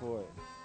for it.